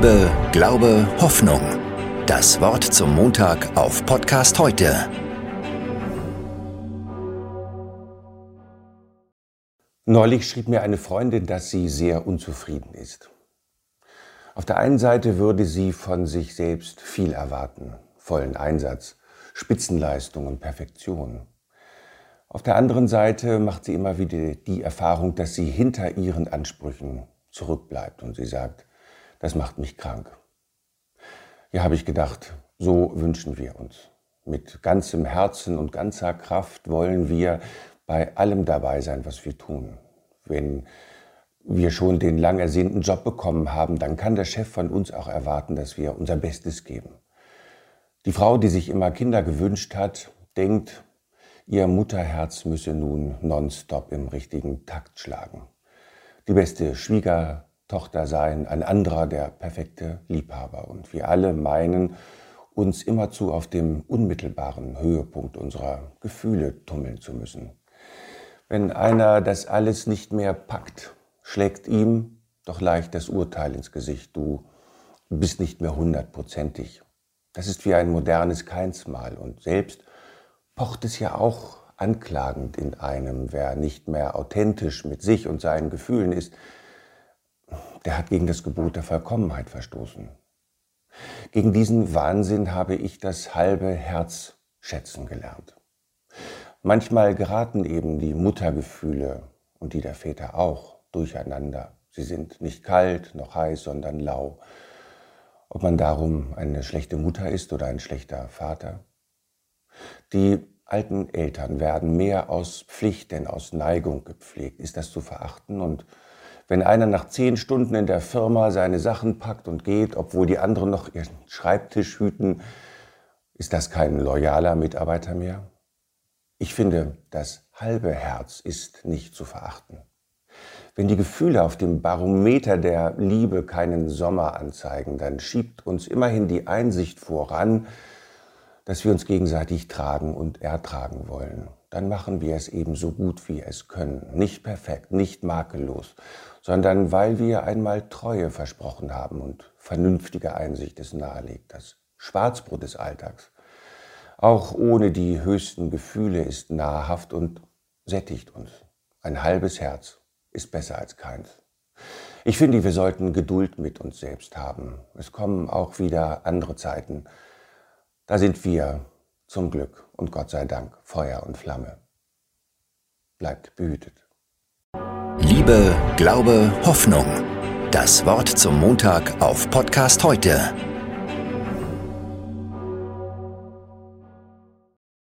Liebe, Glaube, Hoffnung. Das Wort zum Montag auf Podcast heute. Neulich schrieb mir eine Freundin, dass sie sehr unzufrieden ist. Auf der einen Seite würde sie von sich selbst viel erwarten, vollen Einsatz, Spitzenleistung und Perfektion. Auf der anderen Seite macht sie immer wieder die Erfahrung, dass sie hinter ihren Ansprüchen zurückbleibt und sie sagt, das macht mich krank. Ja, habe ich gedacht, so wünschen wir uns. Mit ganzem Herzen und ganzer Kraft wollen wir bei allem dabei sein, was wir tun. Wenn wir schon den lang ersehnten Job bekommen haben, dann kann der Chef von uns auch erwarten, dass wir unser Bestes geben. Die Frau, die sich immer Kinder gewünscht hat, denkt, ihr Mutterherz müsse nun nonstop im richtigen Takt schlagen. Die beste Schwieger Tochter sein, ein anderer der perfekte Liebhaber. Und wir alle meinen, uns immerzu auf dem unmittelbaren Höhepunkt unserer Gefühle tummeln zu müssen. Wenn einer das alles nicht mehr packt, schlägt ihm doch leicht das Urteil ins Gesicht, du bist nicht mehr hundertprozentig. Das ist wie ein modernes Keinsmal und selbst pocht es ja auch anklagend in einem, wer nicht mehr authentisch mit sich und seinen Gefühlen ist, der hat gegen das Gebot der Vollkommenheit verstoßen. Gegen diesen Wahnsinn habe ich das halbe Herz schätzen gelernt. Manchmal geraten eben die Muttergefühle und die der Väter auch durcheinander. Sie sind nicht kalt noch heiß, sondern lau. Ob man darum eine schlechte Mutter ist oder ein schlechter Vater. Die alten Eltern werden mehr aus Pflicht denn aus Neigung gepflegt. Ist das zu verachten? Und wenn einer nach zehn Stunden in der Firma seine Sachen packt und geht, obwohl die anderen noch ihren Schreibtisch hüten, ist das kein loyaler Mitarbeiter mehr? Ich finde, das halbe Herz ist nicht zu verachten. Wenn die Gefühle auf dem Barometer der Liebe keinen Sommer anzeigen, dann schiebt uns immerhin die Einsicht voran, dass wir uns gegenseitig tragen und ertragen wollen. Dann machen wir es eben so gut wie es können. Nicht perfekt, nicht makellos, sondern weil wir einmal Treue versprochen haben und vernünftige Einsicht es nahelegt, das Schwarzbrot des Alltags. Auch ohne die höchsten Gefühle ist nahrhaft und sättigt uns. Ein halbes Herz ist besser als keins. Ich finde, wir sollten Geduld mit uns selbst haben. Es kommen auch wieder andere Zeiten. Da sind wir zum Glück und Gott sei Dank Feuer und Flamme. Bleibt behütet. Liebe, Glaube, Hoffnung. Das Wort zum Montag auf Podcast heute